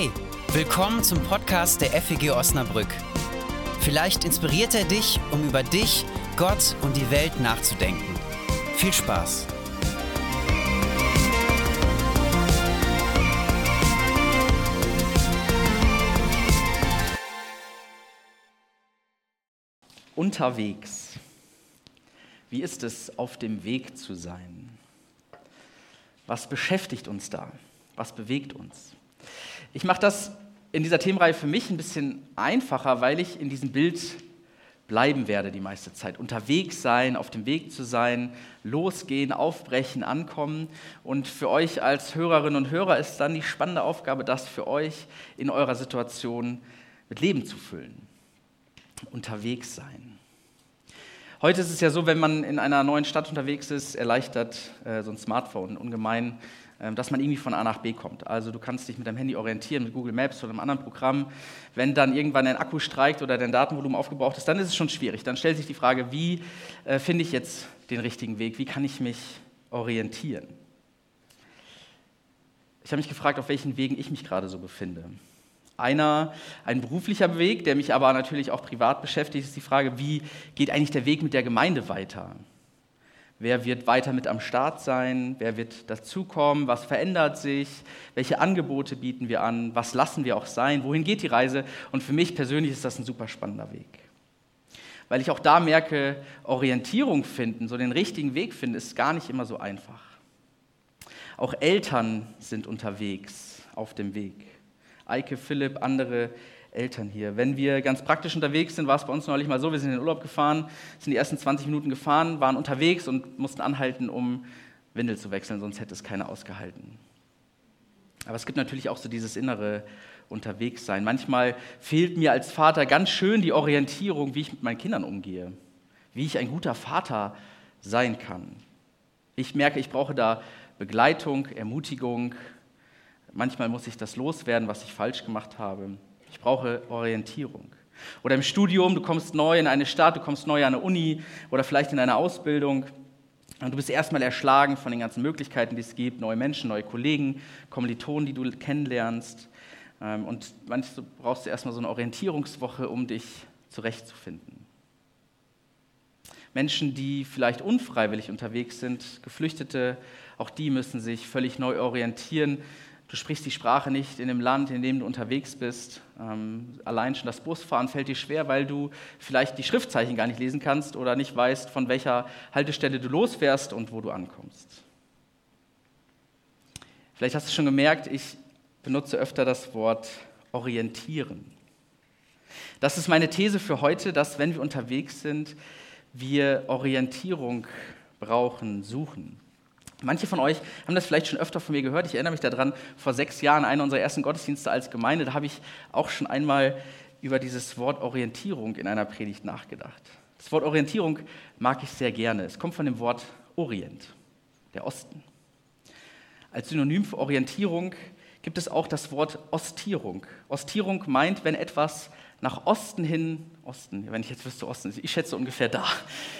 Hey, willkommen zum Podcast der FEG Osnabrück. Vielleicht inspiriert er dich, um über dich, Gott und die Welt nachzudenken. Viel Spaß! Unterwegs. Wie ist es, auf dem Weg zu sein? Was beschäftigt uns da? Was bewegt uns? Ich mache das in dieser Themenreihe für mich ein bisschen einfacher, weil ich in diesem Bild bleiben werde die meiste Zeit. Unterwegs sein, auf dem Weg zu sein, losgehen, aufbrechen, ankommen. Und für euch als Hörerinnen und Hörer ist dann die spannende Aufgabe, das für euch in eurer Situation mit Leben zu füllen. Unterwegs sein. Heute ist es ja so, wenn man in einer neuen Stadt unterwegs ist, erleichtert äh, so ein Smartphone ungemein dass man irgendwie von A nach B kommt. Also du kannst dich mit deinem Handy orientieren, mit Google Maps oder einem anderen Programm. Wenn dann irgendwann dein Akku streikt oder dein Datenvolumen aufgebraucht ist, dann ist es schon schwierig. Dann stellt sich die Frage, wie äh, finde ich jetzt den richtigen Weg? Wie kann ich mich orientieren? Ich habe mich gefragt, auf welchen Wegen ich mich gerade so befinde. Einer, ein beruflicher Weg, der mich aber natürlich auch privat beschäftigt, ist die Frage, wie geht eigentlich der Weg mit der Gemeinde weiter? Wer wird weiter mit am Start sein? Wer wird dazukommen? Was verändert sich? Welche Angebote bieten wir an? Was lassen wir auch sein? Wohin geht die Reise? Und für mich persönlich ist das ein super spannender Weg. Weil ich auch da merke, Orientierung finden, so den richtigen Weg finden, ist gar nicht immer so einfach. Auch Eltern sind unterwegs auf dem Weg. Eike, Philipp, andere Eltern hier. Wenn wir ganz praktisch unterwegs sind, war es bei uns neulich mal so, wir sind in den Urlaub gefahren, sind die ersten 20 Minuten gefahren, waren unterwegs und mussten anhalten, um Windel zu wechseln, sonst hätte es keiner ausgehalten. Aber es gibt natürlich auch so dieses innere Unterwegssein. Manchmal fehlt mir als Vater ganz schön die Orientierung, wie ich mit meinen Kindern umgehe, wie ich ein guter Vater sein kann. Ich merke, ich brauche da Begleitung, Ermutigung. Manchmal muss ich das loswerden, was ich falsch gemacht habe. Ich brauche Orientierung. Oder im Studium, du kommst neu in eine Stadt, du kommst neu an eine Uni oder vielleicht in eine Ausbildung und du bist erstmal erschlagen von den ganzen Möglichkeiten, die es gibt, neue Menschen, neue Kollegen, Kommilitonen, die du kennenlernst. Ähm, und manchmal brauchst du erstmal so eine Orientierungswoche, um dich zurechtzufinden. Menschen, die vielleicht unfreiwillig unterwegs sind, Geflüchtete, auch die müssen sich völlig neu orientieren, Du sprichst die Sprache nicht in dem Land, in dem du unterwegs bist. Ähm, allein schon das Busfahren fällt dir schwer, weil du vielleicht die Schriftzeichen gar nicht lesen kannst oder nicht weißt, von welcher Haltestelle du losfährst und wo du ankommst. Vielleicht hast du schon gemerkt, ich benutze öfter das Wort orientieren. Das ist meine These für heute, dass wenn wir unterwegs sind, wir Orientierung brauchen, suchen. Manche von euch haben das vielleicht schon öfter von mir gehört. Ich erinnere mich daran, vor sechs Jahren, einer unserer ersten Gottesdienste als Gemeinde, da habe ich auch schon einmal über dieses Wort Orientierung in einer Predigt nachgedacht. Das Wort Orientierung mag ich sehr gerne. Es kommt von dem Wort Orient, der Osten. Als Synonym für Orientierung gibt es auch das Wort Ostierung. Ostierung meint, wenn etwas nach Osten hin, Osten, wenn ich jetzt wüsste Osten, ich schätze ungefähr da.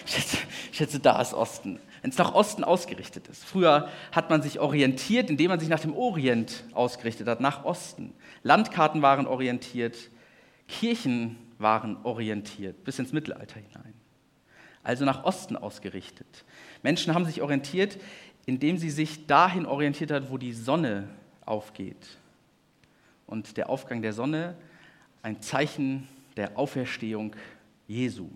Ich schätze, ich schätze da ist Osten wenn es nach Osten ausgerichtet ist. Früher hat man sich orientiert, indem man sich nach dem Orient ausgerichtet hat, nach Osten. Landkarten waren orientiert, Kirchen waren orientiert, bis ins Mittelalter hinein. Also nach Osten ausgerichtet. Menschen haben sich orientiert, indem sie sich dahin orientiert hat, wo die Sonne aufgeht. Und der Aufgang der Sonne ein Zeichen der Auferstehung Jesu.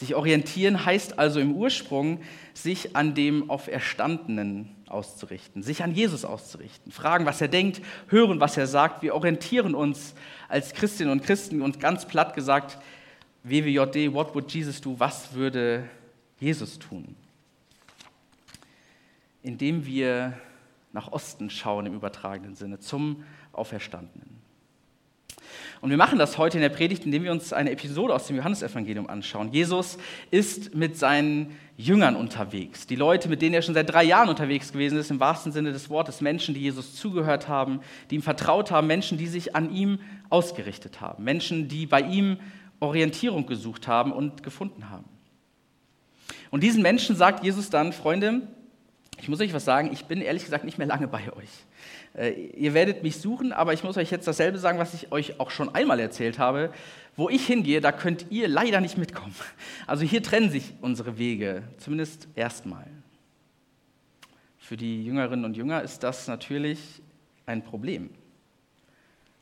Sich orientieren heißt also im Ursprung, sich an dem Auferstandenen auszurichten, sich an Jesus auszurichten, fragen, was er denkt, hören, was er sagt. Wir orientieren uns als Christinnen und Christen und ganz platt gesagt, WWJD, what would Jesus do? Was würde Jesus tun? Indem wir nach Osten schauen im übertragenen Sinne, zum Auferstandenen. Und wir machen das heute in der Predigt, indem wir uns eine Episode aus dem Johannesevangelium anschauen. Jesus ist mit seinen Jüngern unterwegs. Die Leute, mit denen er schon seit drei Jahren unterwegs gewesen ist, im wahrsten Sinne des Wortes. Menschen, die Jesus zugehört haben, die ihm vertraut haben, Menschen, die sich an ihm ausgerichtet haben. Menschen, die bei ihm Orientierung gesucht haben und gefunden haben. Und diesen Menschen sagt Jesus dann, Freunde, Ich muss euch was sagen, ich bin ehrlich gesagt nicht mehr lange bei euch. Äh, ihr werdet mich suchen, aber ich muss euch jetzt dasselbe sagen, was ich euch auch schon einmal erzählt habe. Wo ich hingehe, da könnt ihr leider nicht mitkommen. Also hier trennen sich unsere Wege, zumindest erstmal. Für die Jüngerinnen und Jünger ist das natürlich ein Problem.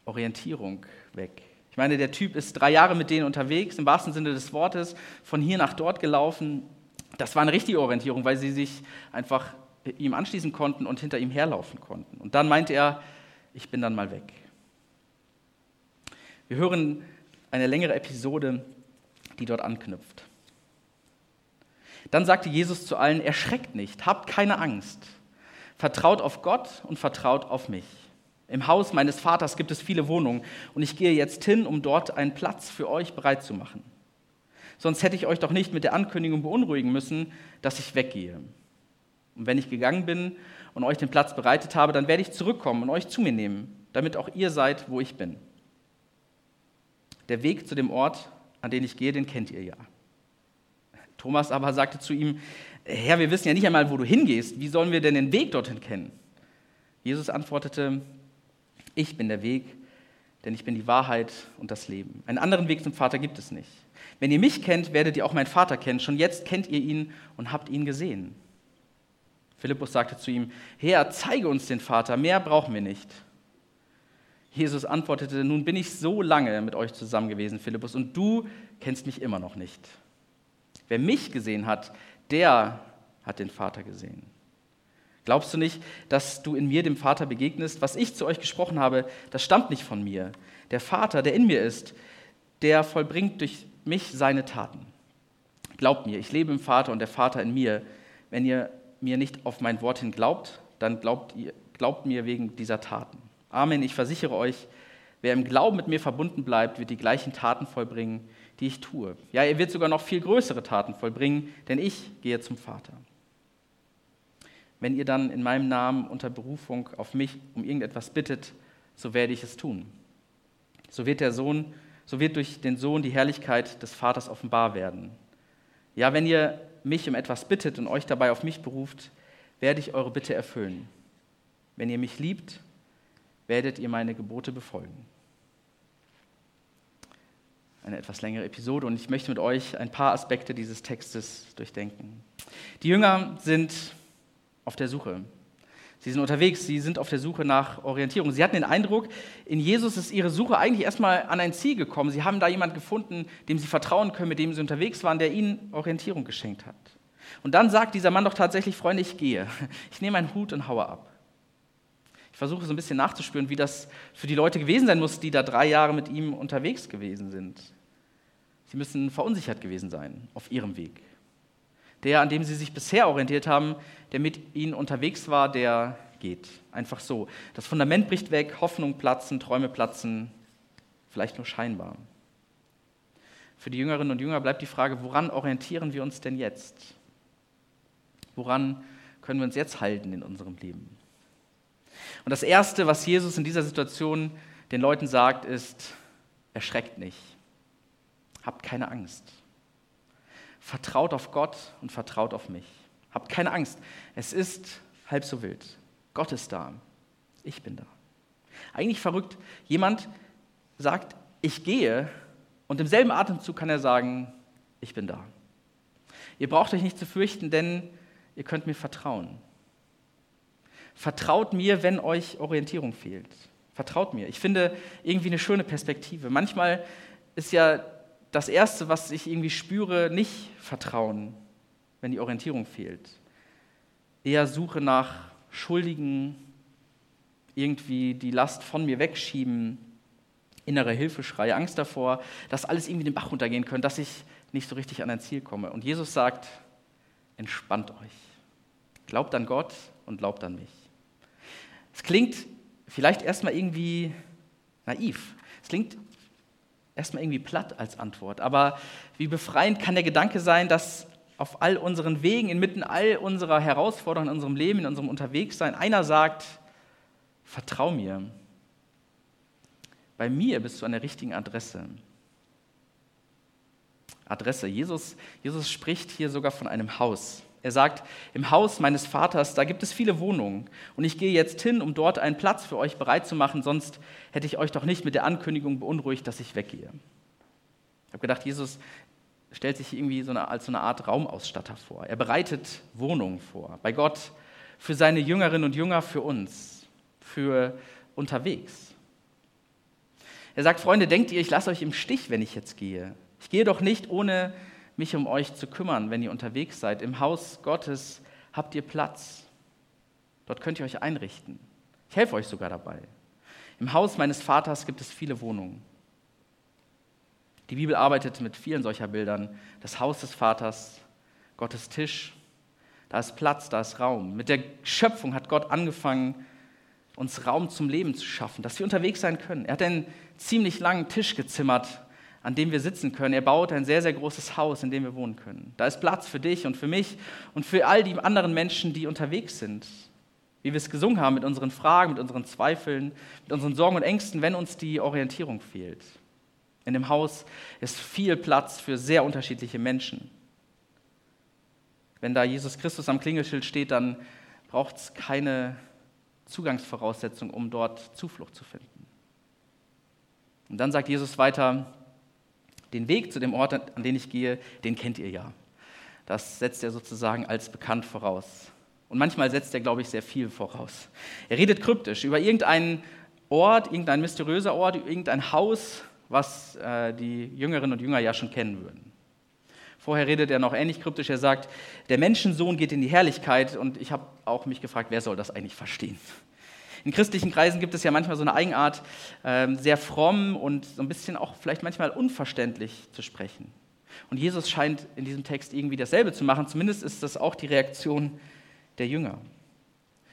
Orientierung weg. Ich meine, der Typ ist drei Jahre mit denen unterwegs, im wahrsten Sinne des Wortes, von hier nach dort gelaufen. Das war eine richtige Orientierung, weil sie sich einfach ihm anschließen konnten und hinter ihm herlaufen konnten. Und dann meinte er, ich bin dann mal weg. Wir hören eine längere Episode, die dort anknüpft. Dann sagte Jesus zu allen, erschreckt nicht, habt keine Angst, vertraut auf Gott und vertraut auf mich. Im Haus meines Vaters gibt es viele Wohnungen und ich gehe jetzt hin, um dort einen Platz für euch bereit zu machen. Sonst hätte ich euch doch nicht mit der Ankündigung beunruhigen müssen, dass ich weggehe. Und wenn ich gegangen bin und euch den Platz bereitet habe, dann werde ich zurückkommen und euch zu mir nehmen, damit auch ihr seid, wo ich bin. Der Weg zu dem Ort, an den ich gehe, den kennt ihr ja. Thomas aber sagte zu ihm, Herr, wir wissen ja nicht einmal, wo du hingehst. Wie sollen wir denn den Weg dorthin kennen? Jesus antwortete, ich bin der Weg, denn ich bin die Wahrheit und das Leben. Einen anderen Weg zum Vater gibt es nicht. Wenn ihr mich kennt, werdet ihr auch meinen Vater kennen. Schon jetzt kennt ihr ihn und habt ihn gesehen. Philippus sagte zu ihm, Herr, zeige uns den Vater, mehr brauchen wir nicht. Jesus antwortete, nun bin ich so lange mit euch zusammen gewesen, Philippus, und du kennst mich immer noch nicht. Wer mich gesehen hat, der hat den Vater gesehen. Glaubst du nicht, dass du in mir dem Vater begegnest? Was ich zu euch gesprochen habe, das stammt nicht von mir. Der Vater, der in mir ist, der vollbringt durch mich seine Taten. Glaubt mir, ich lebe im Vater und der Vater in mir. Wenn ihr mir nicht auf mein Wort hin glaubt, dann glaubt, ihr, glaubt mir wegen dieser Taten. Amen, ich versichere euch, wer im Glauben mit mir verbunden bleibt, wird die gleichen Taten vollbringen, die ich tue. Ja, er wird sogar noch viel größere Taten vollbringen, denn ich gehe zum Vater. Wenn ihr dann in meinem Namen unter Berufung auf mich um irgendetwas bittet, so werde ich es tun. So wird der Sohn, so wird durch den Sohn die Herrlichkeit des Vaters offenbar werden. Ja, wenn ihr mich um etwas bittet und euch dabei auf mich beruft, werde ich eure Bitte erfüllen. Wenn ihr mich liebt, werdet ihr meine Gebote befolgen. Eine etwas längere Episode und ich möchte mit euch ein paar Aspekte dieses Textes durchdenken. Die Jünger sind auf der Suche. Sie sind unterwegs, sie sind auf der Suche nach Orientierung. Sie hatten den Eindruck, in Jesus ist ihre Suche eigentlich erstmal an ein Ziel gekommen. Sie haben da jemanden gefunden, dem sie vertrauen können, mit dem sie unterwegs waren, der ihnen Orientierung geschenkt hat. Und dann sagt dieser Mann doch tatsächlich, Freunde, ich gehe. Ich nehme meinen Hut und haue ab. Ich versuche so ein bisschen nachzuspüren, wie das für die Leute gewesen sein muss, die da drei Jahre mit ihm unterwegs gewesen sind. Sie müssen verunsichert gewesen sein auf ihrem Weg. Der, an dem sie sich bisher orientiert haben, der mit ihnen unterwegs war, der geht. Einfach so. Das Fundament bricht weg, Hoffnung platzen, Träume platzen, vielleicht nur scheinbar. Für die Jüngerinnen und Jünger bleibt die Frage, woran orientieren wir uns denn jetzt? Woran können wir uns jetzt halten in unserem Leben? Und das Erste, was Jesus in dieser Situation den Leuten sagt, ist, erschreckt nicht, habt keine Angst. Vertraut auf Gott und vertraut auf mich. Habt keine Angst. Es ist halb so wild. Gott ist da. Ich bin da. Eigentlich verrückt. Jemand sagt, ich gehe und im selben Atemzug kann er sagen, ich bin da. Ihr braucht euch nicht zu fürchten, denn ihr könnt mir vertrauen. Vertraut mir, wenn euch Orientierung fehlt. Vertraut mir. Ich finde irgendwie eine schöne Perspektive. Manchmal ist ja das Erste, was ich irgendwie spüre, nicht Vertrauen, wenn die Orientierung fehlt. Eher Suche nach Schuldigen, irgendwie die Last von mir wegschieben, innere Hilfeschrei, Angst davor, dass alles irgendwie den Bach runtergehen könnte, dass ich nicht so richtig an ein Ziel komme. Und Jesus sagt, entspannt euch. Glaubt an Gott und glaubt an mich. Es klingt vielleicht erstmal irgendwie naiv. Es klingt erstmal irgendwie platt als Antwort. Aber wie befreiend kann der Gedanke sein, dass auf all unseren Wegen, inmitten all unserer Herausforderungen in unserem Leben, in unserem Unterwegssein, einer sagt, vertrau mir. Bei mir bist du an der richtigen Adresse. Adresse. Jesus, Jesus spricht hier sogar von einem Haus. Er sagt, im Haus meines Vaters, da gibt es viele Wohnungen. Und ich gehe jetzt hin, um dort einen Platz für euch bereit zu machen, sonst hätte ich euch doch nicht mit der Ankündigung beunruhigt, dass ich weggehe. Ich habe gedacht, Jesus stellt sich irgendwie so eine, als so eine Art Raumausstatter vor. Er bereitet Wohnungen vor. Bei Gott für seine Jüngerinnen und Jünger, für uns, für unterwegs. Er sagt, Freunde, denkt ihr, ich lasse euch im Stich, wenn ich jetzt gehe? Ich gehe doch nicht, ohne mich um euch zu kümmern, wenn ihr unterwegs seid. Im Haus Gottes habt ihr Platz. Dort könnt ihr euch einrichten. Ich helfe euch sogar dabei. Im Haus meines Vaters gibt es viele Wohnungen. Die Bibel arbeitet mit vielen solcher Bildern. Das Haus des Vaters, Gottes Tisch, da ist Platz, da ist Raum. Mit der Schöpfung hat Gott angefangen, uns Raum zum Leben zu schaffen, dass wir unterwegs sein können. Er hat einen ziemlich langen Tisch gezimmert, an dem wir sitzen können. Er baut ein sehr, sehr großes Haus, in dem wir wohnen können. Da ist Platz für dich und für mich und für all die anderen Menschen, die unterwegs sind. Wie wir es gesungen haben mit unseren Fragen, mit unseren Zweifeln, mit unseren Sorgen und Ängsten, wenn uns die Orientierung fehlt. In dem Haus ist viel Platz für sehr unterschiedliche Menschen. Wenn da Jesus Christus am Klingelschild steht, dann braucht es keine Zugangsvoraussetzung, um dort Zuflucht zu finden. Und dann sagt Jesus weiter, den Weg zu dem Ort, an den ich gehe, den kennt ihr ja. Das setzt er sozusagen als bekannt voraus. Und manchmal setzt er, glaube ich, sehr viel voraus. Er redet kryptisch über irgendeinen Ort, irgendein mysteriöser Ort, irgendein Haus, was äh, die Jüngerinnen und Jünger ja schon kennen würden. Vorher redet er noch ähnlich kryptisch. Er sagt, der Menschensohn geht in die Herrlichkeit. Und ich habe auch mich gefragt, wer soll das eigentlich verstehen? In christlichen Kreisen gibt es ja manchmal so eine Eigenart, ähm, sehr fromm und so ein bisschen auch vielleicht manchmal unverständlich zu sprechen. Und Jesus scheint in diesem Text irgendwie dasselbe zu machen. Zumindest ist das auch die Reaktion der Jünger.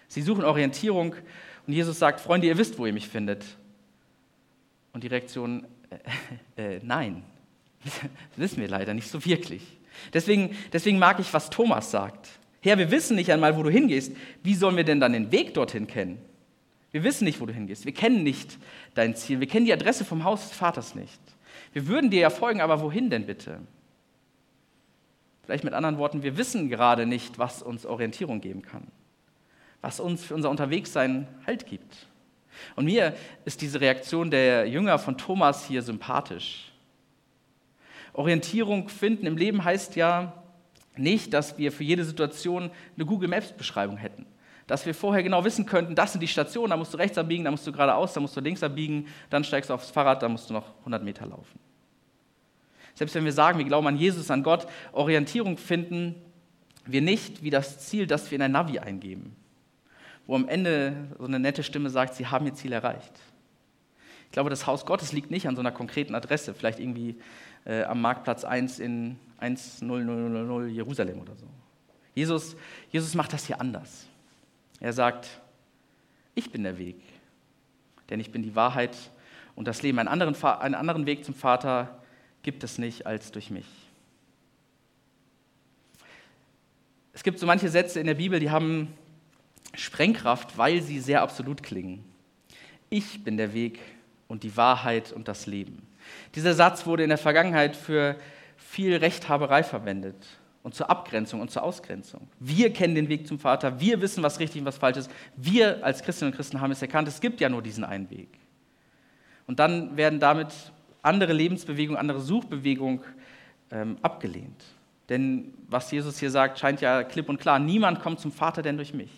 Sie suchen Orientierung und Jesus sagt, Freunde, ihr wisst, wo ihr mich findet. Und die Reaktion, äh, äh, nein, wissen wir leider nicht so wirklich. Deswegen, deswegen mag ich, was Thomas sagt. Herr, wir wissen nicht einmal, wo du hingehst. Wie sollen wir denn dann den Weg dorthin kennen? Wir wissen nicht, wo du hingehst. Wir kennen nicht dein Ziel. Wir kennen die Adresse vom Haus des Vaters nicht. Wir würden dir ja folgen, aber wohin denn bitte? Vielleicht mit anderen Worten, wir wissen gerade nicht, was uns Orientierung geben kann, was uns für unser Unterwegssein Halt gibt. Und mir ist diese Reaktion der Jünger von Thomas hier sympathisch. Orientierung finden im Leben heißt ja nicht, dass wir für jede Situation eine Google Maps Beschreibung hätten dass wir vorher genau wissen könnten, das sind die Stationen, da musst du rechts abbiegen, da musst du geradeaus, da musst du links abbiegen, dann steigst du aufs Fahrrad, da musst du noch 100 Meter laufen. Selbst wenn wir sagen, wir glauben an Jesus, an Gott, Orientierung finden wir nicht wie das Ziel, das wir in ein Navi eingeben, wo am Ende so eine nette Stimme sagt, sie haben ihr Ziel erreicht. Ich glaube, das Haus Gottes liegt nicht an so einer konkreten Adresse, vielleicht irgendwie äh, am Marktplatz 1 in 10000 Jerusalem oder so. Jesus, Jesus macht das hier anders. Er sagt, ich bin der Weg, denn ich bin die Wahrheit und das Leben. Einen anderen, einen anderen Weg zum Vater gibt es nicht als durch mich. Es gibt so manche Sätze in der Bibel, die haben Sprengkraft, weil sie sehr absolut klingen. Ich bin der Weg und die Wahrheit und das Leben. Dieser Satz wurde in der Vergangenheit für viel Rechthaberei verwendet und zur Abgrenzung und zur Ausgrenzung. Wir kennen den Weg zum Vater, wir wissen, was richtig und was falsch ist. Wir als Christinnen und Christen haben es erkannt, es gibt ja nur diesen einen Weg. Und dann werden damit andere Lebensbewegungen, andere Suchbewegungen ähm, abgelehnt. Denn was Jesus hier sagt, scheint ja klipp und klar. Niemand kommt zum Vater denn durch mich.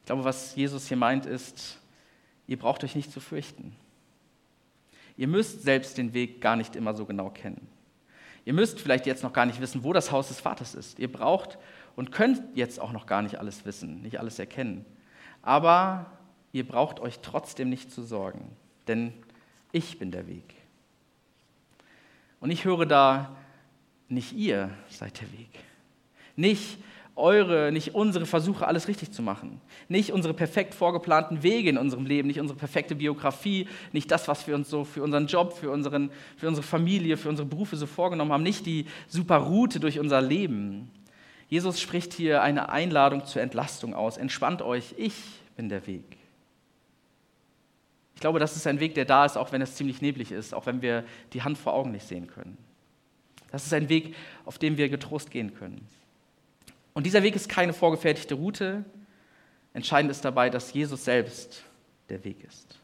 Ich glaube, was Jesus hier meint, ist, ihr braucht euch nicht zu fürchten. Ihr müsst selbst den Weg gar nicht immer so genau kennen. Ihr müsst vielleicht jetzt noch gar nicht wissen, wo das Haus des Vaters ist. Ihr braucht und könnt jetzt auch noch gar nicht alles wissen, nicht alles erkennen. Aber ihr braucht euch trotzdem nicht zu sorgen, denn ich bin der Weg. Und ich höre da, nicht ihr seid der Weg. Nicht eure, nicht unsere Versuche, alles richtig zu machen. Nicht unsere perfekt vorgeplanten Wege in unserem Leben, nicht unsere perfekte Biografie, nicht das, was wir uns so für unseren Job, für, unseren, für unsere Familie, für unsere Berufe so vorgenommen haben, nicht die super Route durch unser Leben. Jesus spricht hier eine Einladung zur Entlastung aus. Entspannt euch, ich bin der Weg. Ich glaube, das ist ein Weg, der da ist, auch wenn es ziemlich neblig ist, auch wenn wir die Hand vor Augen nicht sehen können. Das ist ein Weg, auf dem wir getrost gehen können. Und dieser Weg ist keine vorgefertigte Route. Entscheidend ist dabei, dass Jesus selbst der Weg ist.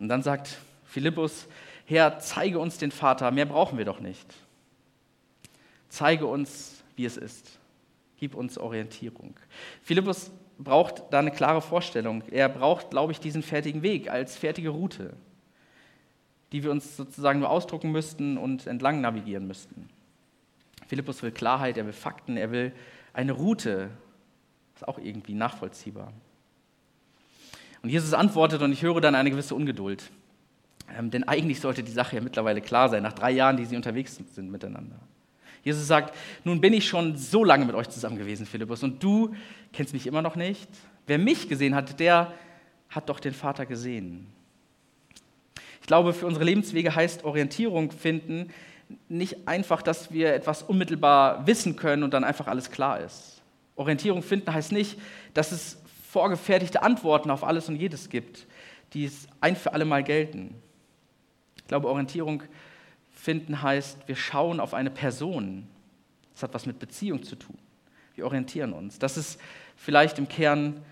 Und dann sagt Philippus, Herr, zeige uns den Vater, mehr brauchen wir doch nicht. Zeige uns, wie es ist. Gib uns Orientierung. Philippus braucht da eine klare Vorstellung. Er braucht, glaube ich, diesen fertigen Weg als fertige Route, die wir uns sozusagen nur ausdrucken müssten und entlang navigieren müssten. Philippus will Klarheit, er will Fakten, er will eine Route. Das ist auch irgendwie nachvollziehbar. Und Jesus antwortet und ich höre dann eine gewisse Ungeduld. Ähm, denn eigentlich sollte die Sache ja mittlerweile klar sein, nach drei Jahren, die sie unterwegs sind miteinander. Jesus sagt, nun bin ich schon so lange mit euch zusammen gewesen, Philippus, und du kennst mich immer noch nicht. Wer mich gesehen hat, der hat doch den Vater gesehen. Ich glaube, für unsere Lebenswege heißt Orientierung finden nicht einfach, dass wir etwas unmittelbar wissen können und dann einfach alles klar ist. Orientierung finden heißt nicht, dass es vorgefertigte Antworten auf alles und jedes gibt, die es ein für alle Mal gelten. Ich glaube, Orientierung finden heißt, wir schauen auf eine Person. Das hat was mit Beziehung zu tun. Wir orientieren uns. Das ist vielleicht im Kern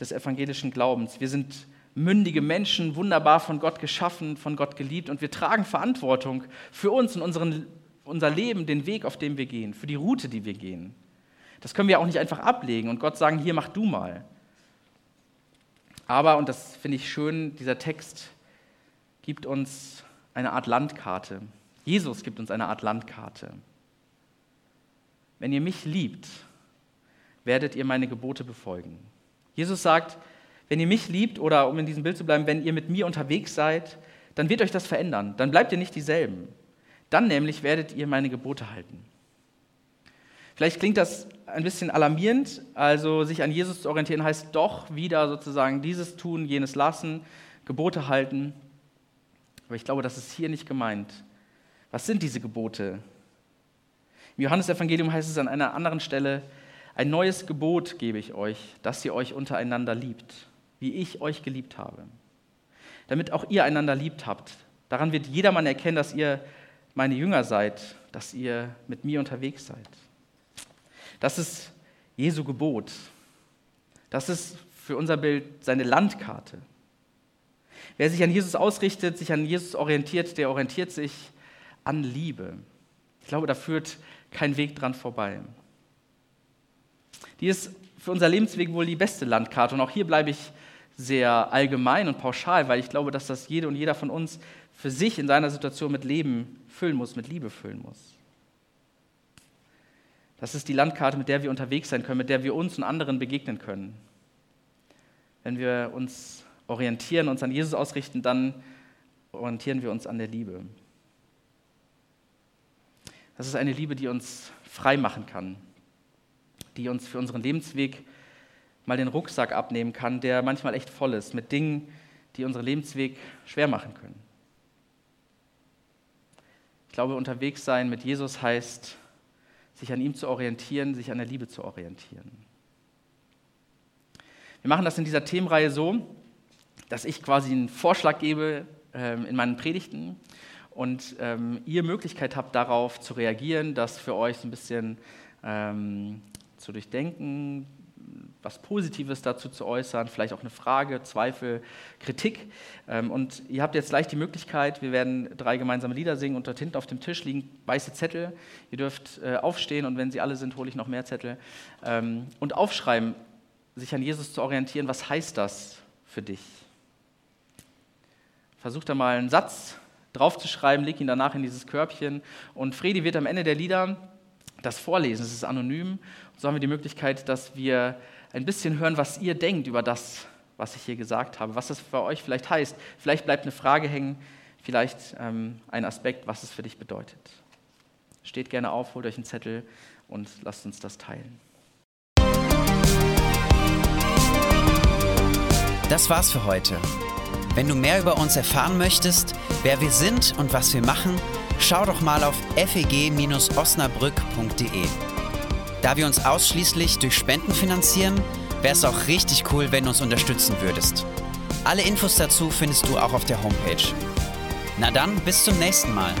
des evangelischen Glaubens. Wir sind mündige Menschen, wunderbar von Gott geschaffen, von Gott geliebt und wir tragen Verantwortung für uns und unseren, unser Leben, den Weg, auf dem wir gehen, für die Route, die wir gehen. Das können wir auch nicht einfach ablegen und Gott sagen, hier mach du mal. Aber, und das finde ich schön, dieser Text gibt uns eine Art Landkarte. Jesus gibt uns eine Art Landkarte. Wenn ihr mich liebt, werdet ihr meine Gebote befolgen. Jesus sagt, wenn ihr mich liebt oder um in diesem Bild zu bleiben, wenn ihr mit mir unterwegs seid, dann wird euch das verändern. Dann bleibt ihr nicht dieselben. Dann nämlich werdet ihr meine Gebote halten. Vielleicht klingt das ein bisschen alarmierend, also sich an Jesus zu orientieren heißt doch wieder sozusagen dieses tun, jenes lassen, Gebote halten. Aber ich glaube, das ist hier nicht gemeint. Was sind diese Gebote? Im Johannesevangelium heißt es an einer anderen Stelle, ein neues Gebot gebe ich euch, dass ihr euch untereinander liebt, wie ich euch geliebt habe. Damit auch ihr einander liebt habt. Daran wird jedermann erkennen, dass ihr meine Jünger seid, dass ihr mit mir unterwegs seid. Das ist Jesu Gebot. Das ist für unser Bild seine Landkarte. Wer sich an Jesus ausrichtet, sich an Jesus orientiert, der orientiert sich an Liebe. Ich glaube, da führt kein Weg dran vorbei. Die ist für unser Lebensweg wohl die beste Landkarte. Und auch hier bleibe ich sehr allgemein und pauschal, weil ich glaube, dass das jede und jeder von uns für sich in seiner Situation mit Leben füllen muss, mit Liebe füllen muss. Das ist die Landkarte, mit der wir unterwegs sein können, mit der wir uns und anderen begegnen können. Wenn wir uns orientieren, uns an Jesus ausrichten, dann orientieren wir uns an der Liebe. Das ist eine Liebe, die uns frei machen kann, die uns für unseren Lebensweg mal den Rucksack abnehmen kann, der manchmal echt voll ist, mit Dingen, die unseren Lebensweg schwer machen können. Ich glaube, unterwegs sein mit Jesus heißt, sich an ihm zu orientieren, sich an der Liebe zu orientieren. Wir machen das in dieser Themenreihe so, dass ich quasi einen Vorschlag gebe äh, in meinen Predigten und ähm, ihr Möglichkeit habt, darauf zu reagieren, das für euch so ein bisschen ähm, zu durchdenken, was Positives dazu zu äußern, vielleicht auch eine Frage, Zweifel, Kritik. Ähm, und ihr habt jetzt gleich die Möglichkeit, wir werden drei gemeinsame Lieder singen und dort hinten auf dem Tisch liegen weiße Zettel. Ihr dürft äh, aufstehen und wenn sie alle sind, hole ich noch mehr Zettel. Ähm, und aufschreiben, sich an Jesus zu orientieren, was heißt das für dich? Versucht da mal einen Satz draufzuschreiben, leg ihn danach in dieses Körbchen. Und Fredi wird am Ende der Lieder das vorlesen. Es ist anonym. So haben wir die Möglichkeit, dass wir ein bisschen hören, was ihr denkt über das, was ich hier gesagt habe, was das für euch vielleicht heißt. Vielleicht bleibt eine Frage hängen, vielleicht ähm, ein Aspekt, was es für dich bedeutet. Steht gerne auf, holt euch einen Zettel und lasst uns das teilen. Das war's für heute. Wenn du mehr über uns erfahren möchtest, wer wir sind und was wir machen, schau doch mal auf feg-osnabrück.de. Da wir uns ausschließlich durch Spenden finanzieren, wäre es auch richtig cool, wenn du uns unterstützen würdest. Alle Infos dazu findest du auch auf der Homepage. Na dann, bis zum nächsten Mal.